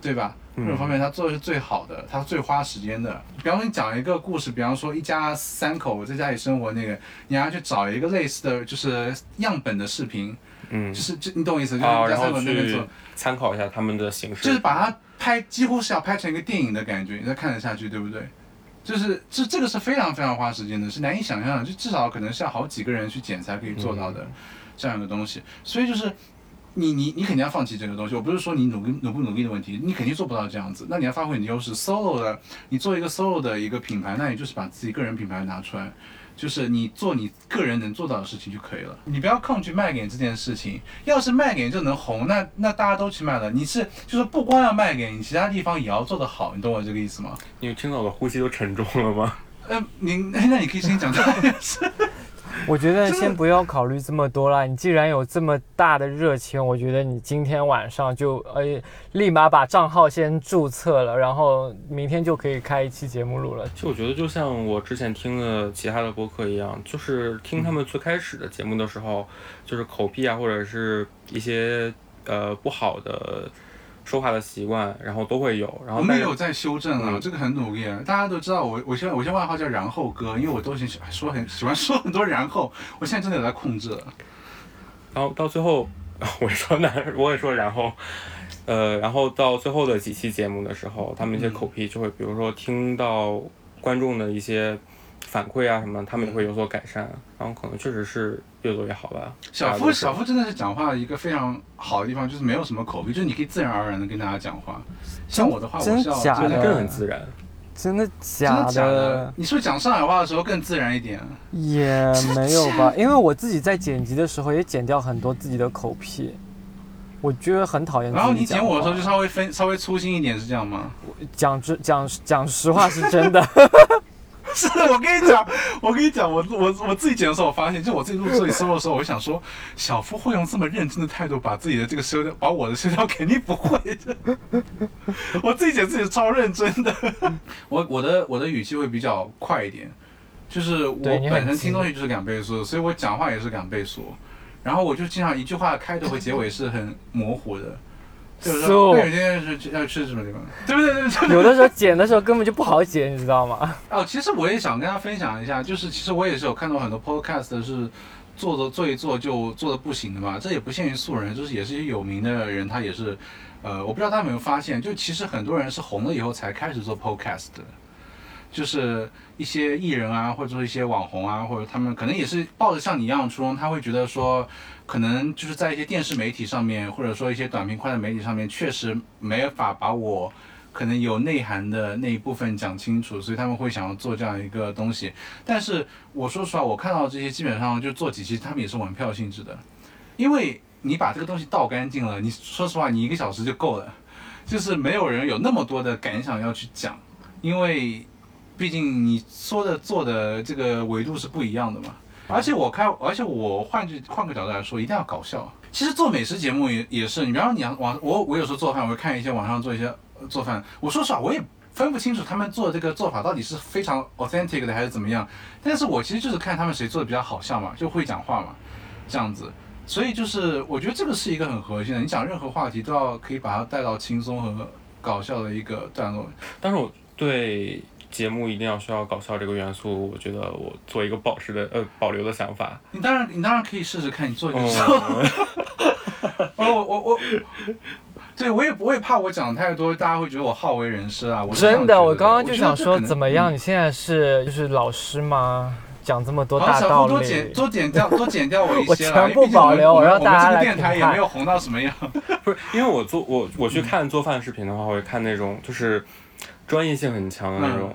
对吧？各嗯种方面他做的是最好的，他最花时间的。比方说你讲一个故事，比方说一家三口在家里生活那个，你还要去找一个类似的就是样本的视频，嗯就，是就你懂我意思，就是啊，一家三然后去口那边做。参考一下他们的形式。就是把它拍，几乎是要拍成一个电影的感觉，你才看得下去，对不对？就是这这个是非常非常花时间的，是难以想象的，就至少可能是要好几个人去剪才可以做到的、这样一个东西。所以就是你你你肯定要放弃这个东西。我不是说你努力努不努力的问题，你肯定做不到这样子。那你要发挥你的优势，solo 的，你做一个 solo 的一个品牌，那你就是把自己个人品牌拿出来。就是你做你个人能做到的事情就可以了，你不要抗拒卖给你这件事情。要是卖给你就能红，那那大家都去卖了。你是就是不光要卖给你，其他地方也要做得好，你懂我这个意思吗？你听到我的呼吸都沉重了吗？呃，你 那你可以先讲这件事。我觉得先不要考虑这么多了。你既然有这么大的热情，我觉得你今天晚上就呃立马把账号先注册了，然后明天就可以开一期节目录了。其实我觉得，就像我之前听的其他的播客一样，就是听他们最开始的节目的时候，就是口癖啊，或者是一些呃不好的说话的习惯，然后都会有。然后我们也有在修正啊，嗯这个很努力。大家都知道我，我现在我现在外号叫然后哥，因为我都喜 说很喜欢说很多然后，我现在真的有在控制了。然后到最后，我也说那，我也说然后，呃，然后到最后的几期节目的时候，他们一些口癖就会，比如说听到观众的一些反馈啊什么，他们也会有所改善，然后可能确实是越多越好吧。小夫，小夫真的是讲话一个非常好的地方，就是没有什么口癖，就是你可以自然而然的跟大家讲话。像我的话，我真是要假的真的更很自然。真的假的假的？你是不是讲上海话的时候更自然一点？也没有吧，因为我自己在剪辑的时候也剪掉很多自己的口癖，我觉得很讨厌然后你剪我的时候就稍微分稍微粗心一点，是这样吗？讲真讲讲实话是真的，是我跟你讲，我跟你讲，我我我自己剪的时候，我发现，就我自己录自己 solo 的时候，我就想说，小夫会用这么认真的态度把自己的这个修掉，把我的修掉，肯定不会的。我自己剪自己超认真的，我我的我的语气会比较快一点，就是我本身听东西就是两倍速，所以我讲话也是两倍速，然后我就经常一句话开头和结尾是很模糊的。就是说，So 对，今天是要去什么地方？对不对？对不对？有的时候剪的时候根本就不好剪，你知道吗？哦，其实我也想跟大家分享一下，就是其实我也是有看到很多 podcast 是做着做一做就做的不行的嘛，这也不限于素人，就是也是一些有名的人，他也是，呃，我不知道大家有没有发现，就其实很多人是红了以后才开始做 podcast 的。就是一些艺人啊，或者说一些网红啊，或者他们可能也是抱着像你一样的初衷，他会觉得说，可能就是在一些电视媒体上面，或者说一些短平快的媒体上面，确实没法把我可能有内涵的那一部分讲清楚，所以他们会想要做这样一个东西。但是我说实话，我看到这些基本上就做几期，他们也是玩票性质的，因为你把这个东西倒干净了，你说实话，你一个小时就够了，就是没有人有那么多的感想要去讲，因为毕竟你说的做的这个维度是不一样的嘛。而且我开，而且我换句换个角度来说，一定要搞笑。其实做美食节目也也是，你比方说你要网，我我有时候做饭，我会看一些网上做一些做饭，我说实话，我也分不清楚他们做这个做法到底是非常 authentic 的还是怎么样。但是我其实就是看他们谁做的比较好笑嘛，就会讲话嘛，这样子。所以就是我觉得这个是一个很核心的，你讲任何话题都要可以把它带到轻松和搞笑的一个段落。但是我对节目一定要需要搞笑这个元素，我觉得我做一个保持的呃保留的想法。你当然，你当然可以试试看，你做一个哦，我我我，对我也不会怕我讲太多，大家会觉得我好为人师啊。我真的，我刚刚就想说，怎么样？你现在是就是老师吗？讲这么多好，大道理多剪。多剪掉 多剪掉我一些了，全部保留我们让大家来电台也没有红到什么样。不是因为我做我我去看做饭视频的话，我会看那种就是专业性很强的那种。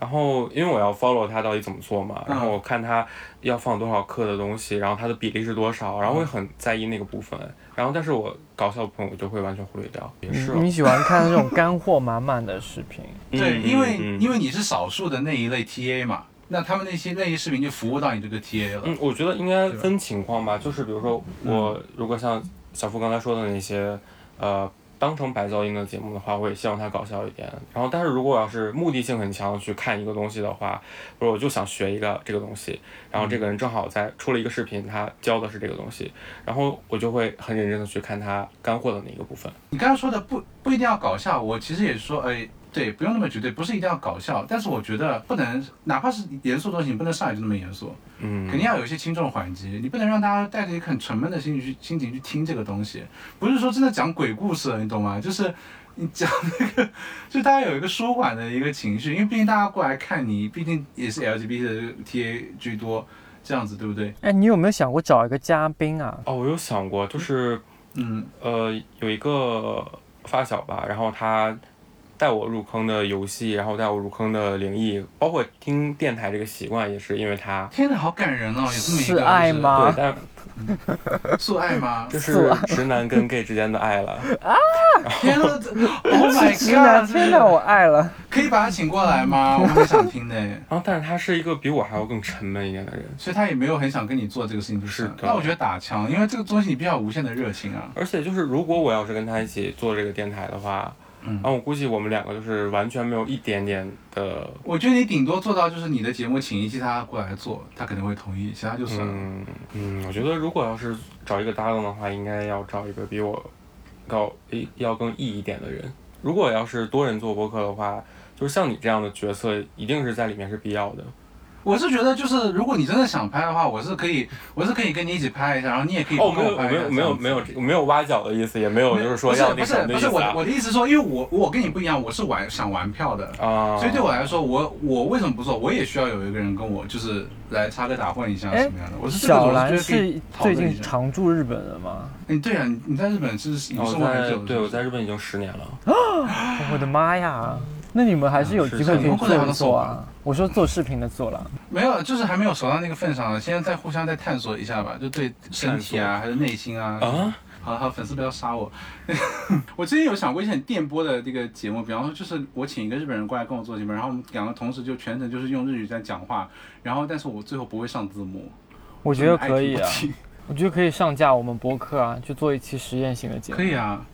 然后，因为我要 follow 他到底怎么做嘛，然后我看他要放多少克的东西，然后它的比例是多少，然后会很在意那个部分。然后，但是我搞笑部分我就会完全忽略掉。也是哦，你喜欢看那种干货满满的视频？对，嗯因为嗯因为你是少数的那一类 TA 嘛，那他们那些那些视频就服务到你这个 TA 了。嗯，我觉得应该分情况吧，就是比如说我如果像小付刚才说的那些，呃，当成白噪音的节目的话，我也希望它搞笑一点。然后，但是如果要是目的性很强去看一个东西的话，或者我就想学一个这个东西，然后这个人正好在出了一个视频，他教的是这个东西，然后我就会很认真的去看他干货的那个部分。你刚刚说的不不一定要搞笑，我其实也说，哎，对，不用那么绝对，不是一定要搞笑，但是我觉得不能，哪怕是严肃的东西，你不能上来就那么严肃，嗯，肯定要有一些轻重缓急，你不能让大家带着一个很沉闷的心情去心情去听这个东西，不是说真的讲鬼故事，你懂吗？就是你讲那个，就大家有一个舒缓的一个情绪，因为毕竟大家过来看你，毕竟也是 LGBT 的 TA 居多，这样子对不对？哎，你有没有想过找一个嘉宾啊？哦，我有想过，就是嗯，呃，有一个发小吧，然后他带我入坑的游戏，然后带我入坑的灵异，包括听电台这个习惯，也是因为他。天哪，好感人哦，有这么一个是爱吗对，啊但就是素爱吗？就是直男跟 gay 之间的爱了啊。天哪，Oh my，god！天哪，我爱了。可以把他请过来吗？我很想听的。然后，但是他是一个比我还要更沉闷一点的人，所以他也没有很想跟你做这个事情，就是那我觉得打枪，因为这个东西你必须要无限的热情啊。而且就是如果我要是跟他一起做这个电台的话，嗯然后我估计我们两个就是完全没有一点点的，我觉得你顶多做到就是你的节目请一期他过来做，他肯定会同意，其他就算了。嗯嗯，我觉得如果要是找一个搭档的话，应该要找一个比我高诶要更 E 一点的人。如果要是多人做播客的话，就是像你这样的角色，一定是在里面是必要的。我是觉得就是如果你真的想拍的话，我是可以，我是可以跟你一起拍一下，然后你也可以哦，跟没有没我拍一下有没有没有没有没有没有挖角的意思，也没有就是说不是要那不是不是什么的意思啊我我的意思是说，因为我我跟你不一样，我是玩想玩票的，啊，所以对我来说，我我为什么不做？我也需要有一个人跟我就是来插科打混一下哎什么样的。我是小兰是最近讨论。常驻日本的吗？嗯，对啊，你你在日本是你哦我生活很久，在对我是不是在日本已经十年了。我的妈呀！那你们还是有机会可以做一做啊。我说做视频的做了，没有，就是还没有熟到那个份上，现在再互相再探索一下吧，就对身体啊，还是内心啊。啊，好了好了，粉丝不要杀我。我之前有想过一些很电波的这个节目，比方说就是我请一个日本人过来跟我做节目，然后我们两个同时就全程就是用日语在讲话，然后但是我最后不会上字幕。我觉得可以啊 我觉得可以上架我们播客啊，去做一期实验性的节目。可以啊。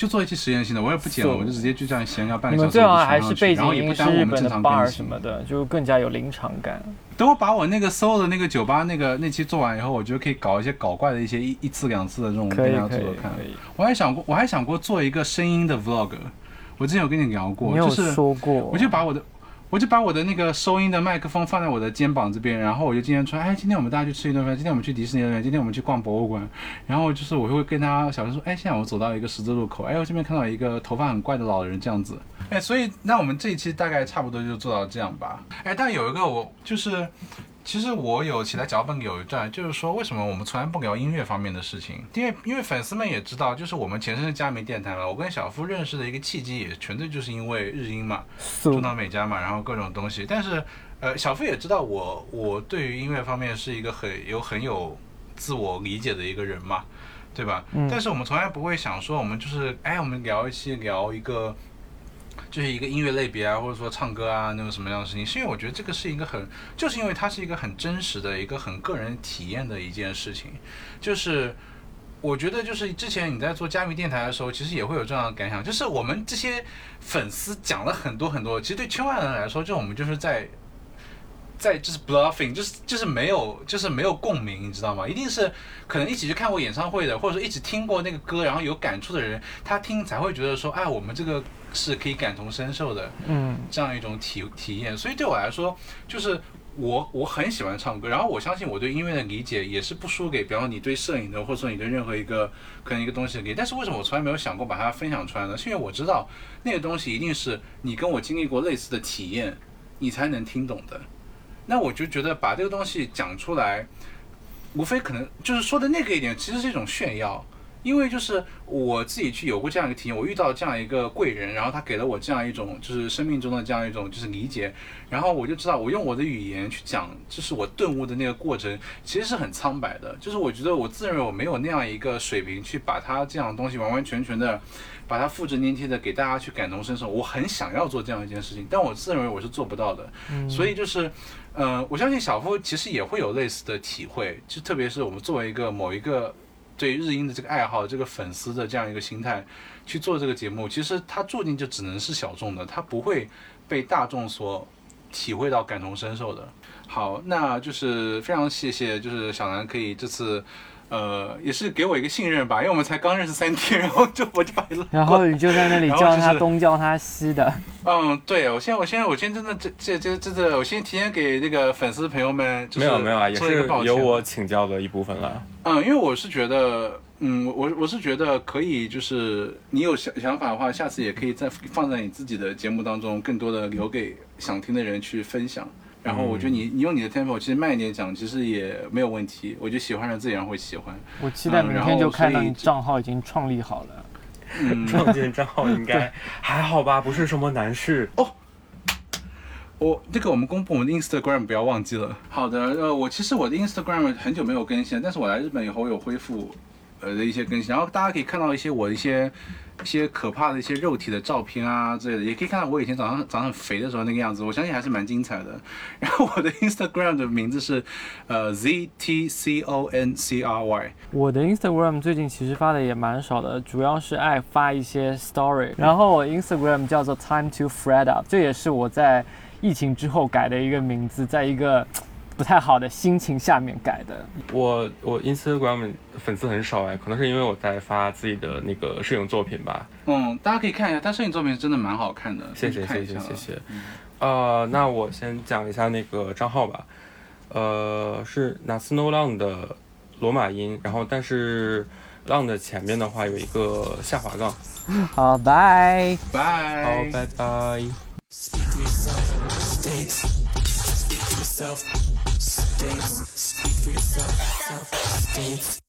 啊就做一期实验性的，我也不剪了，我就直接就这样闲聊半个小时。你们最好还是背景音是也不耽误我日本的们正常 bar。什么的，就更加有临场感。等我把我那个 solo 的那个酒吧那个那期做完以后，我觉得可以搞一些搞怪的一些一一次两次的这种大家做做看。我还想过，我还想过做一个声音的 vlog。我之前有跟你聊过，就是说过，我就把我的，我就把我的那个收音的麦克风放在我的肩膀这边，然后我就今天说，哎，今天我们大家去吃一顿饭，今天我们去迪士尼乐园，今天我们去逛博物馆，然后就是我会跟他小声说，哎，现在我走到一个十字路口，哎，我这边看到一个头发很怪的老人这样子，哎，所以那我们这一期大概差不多就做到这样吧，哎，但有一个我就是。其实我有写在脚本有一段，就是说为什么我们从来不聊音乐方面的事情？因为因为粉丝们也知道，就是我们前身是佳明电台嘛，我跟小夫认识的一个契机也纯粹就是因为日音嘛，中岛美嘉嘛，然后各种东西。但是，呃，小夫也知道我，我对于音乐方面是一个很有很有自我理解的一个人嘛，对吧？嗯但是我们从来不会想说，我们就是，哎，我们聊一期聊一个。就是一个音乐类别啊，或者说唱歌啊，那种什么样的事情，是因为我觉得这个是一个很，就是因为它是一个很真实的一个很个人体验的一件事情，就是我觉得就是之前你在做加密电台的时候，其实也会有这样的感想，就是我们这些粉丝讲了很多很多，其实对圈外人来说，就我们就是在在就是 bluffing，就是就是没有就是没有共鸣，你知道吗？一定是可能一起去看过演唱会的，或者说一起听过那个歌，然后有感触的人，他听才会觉得说，哎，我们这个是可以感同身受的嗯，这样一种体体验。所以对我来说，就是我我很喜欢唱歌，然后我相信我对音乐的理解也是不输给，比方说你对摄影的，或者说你对任何一个可能一个东西的理解。但是为什么我从来没有想过把它分享出来呢？是因为我知道那个东西一定是你跟我经历过类似的体验，你才能听懂的。那我就觉得把这个东西讲出来，无非可能就是说的那个一点，其实是一种炫耀。因为就是我自己去有过这样一个体验，我遇到这样一个贵人，然后他给了我这样一种就是生命中的这样一种就是理解，然后我就知道我用我的语言去讲，就是我顿悟的那个过程，其实是很苍白的。就是我觉得我自认为我没有那样一个水平去把它这样的东西完完全全的把它复制粘贴的给大家去感同身受。我很想要做这样一件事情，但我自认为我是做不到的。所以就是，嗯，我相信小夫其实也会有类似的体会，就特别是我们作为一个某一个。对日英的这个爱好、这个粉丝的这样一个心态去做这个节目，其实它注定就只能是小众的，它不会被大众所体会到、感同身受的。好，那就是非常谢谢，就是小南可以这次，呃，也是给我一个信任吧，因为我们才刚认识三天，然后就我就把你然后你就在那里叫他东叫他西的。嗯，对，我现在我现在我现在真的这这这这这，我先提前给那个粉丝朋友们，没有没有啊，也是有我请教的一部分了。嗯，因为我是觉得，嗯，我我是觉得可以，就是你有想想法的话，下次也可以再放在你自己的节目当中，更多的留给想听的人去分享。然后我觉得你你用你的 tempo，其实慢一点讲，其实也没有问题。我觉得喜欢的自然会喜欢。我期待明天就看到你账号已经创立好了。嗯，创建账号应该还好吧，不是什么难事哦。我这个我们公布我们的 Instagram 不要忘记了。好的，呃，我其实我的 Instagram 很久没有更新，但是我来日本以后我有恢复呃的一些更新，然后大家可以看到一些我一些。一些可怕的一些肉体的照片啊之类的，也可以看到我以前长上长得很肥的时候那个样子，我相信还是蛮精彩的。然后我的 Instagram 的名字是呃 Z T C O N C R Y。我的 Instagram 最近其实发的也蛮少的，主要是爱发一些 story。然后我 Instagram 叫做 Time to Fred Up，这也是我在疫情之后改的一个名字，在一个。不太好的心情下面改的。我我 Instagram 粉丝很少哎，可能是因为我在发自己的那个摄影作品吧。嗯，大家可以看一下，他摄影作品真的蛮好看的。谢谢谢谢谢谢。呃，那我先讲一下那个账号吧。呃，是 Nasno 浪的罗马音，然后但是浪的前面的话有一个下滑杠。好，拜拜。好，拜拜。States. Speak for yourself. Self. States.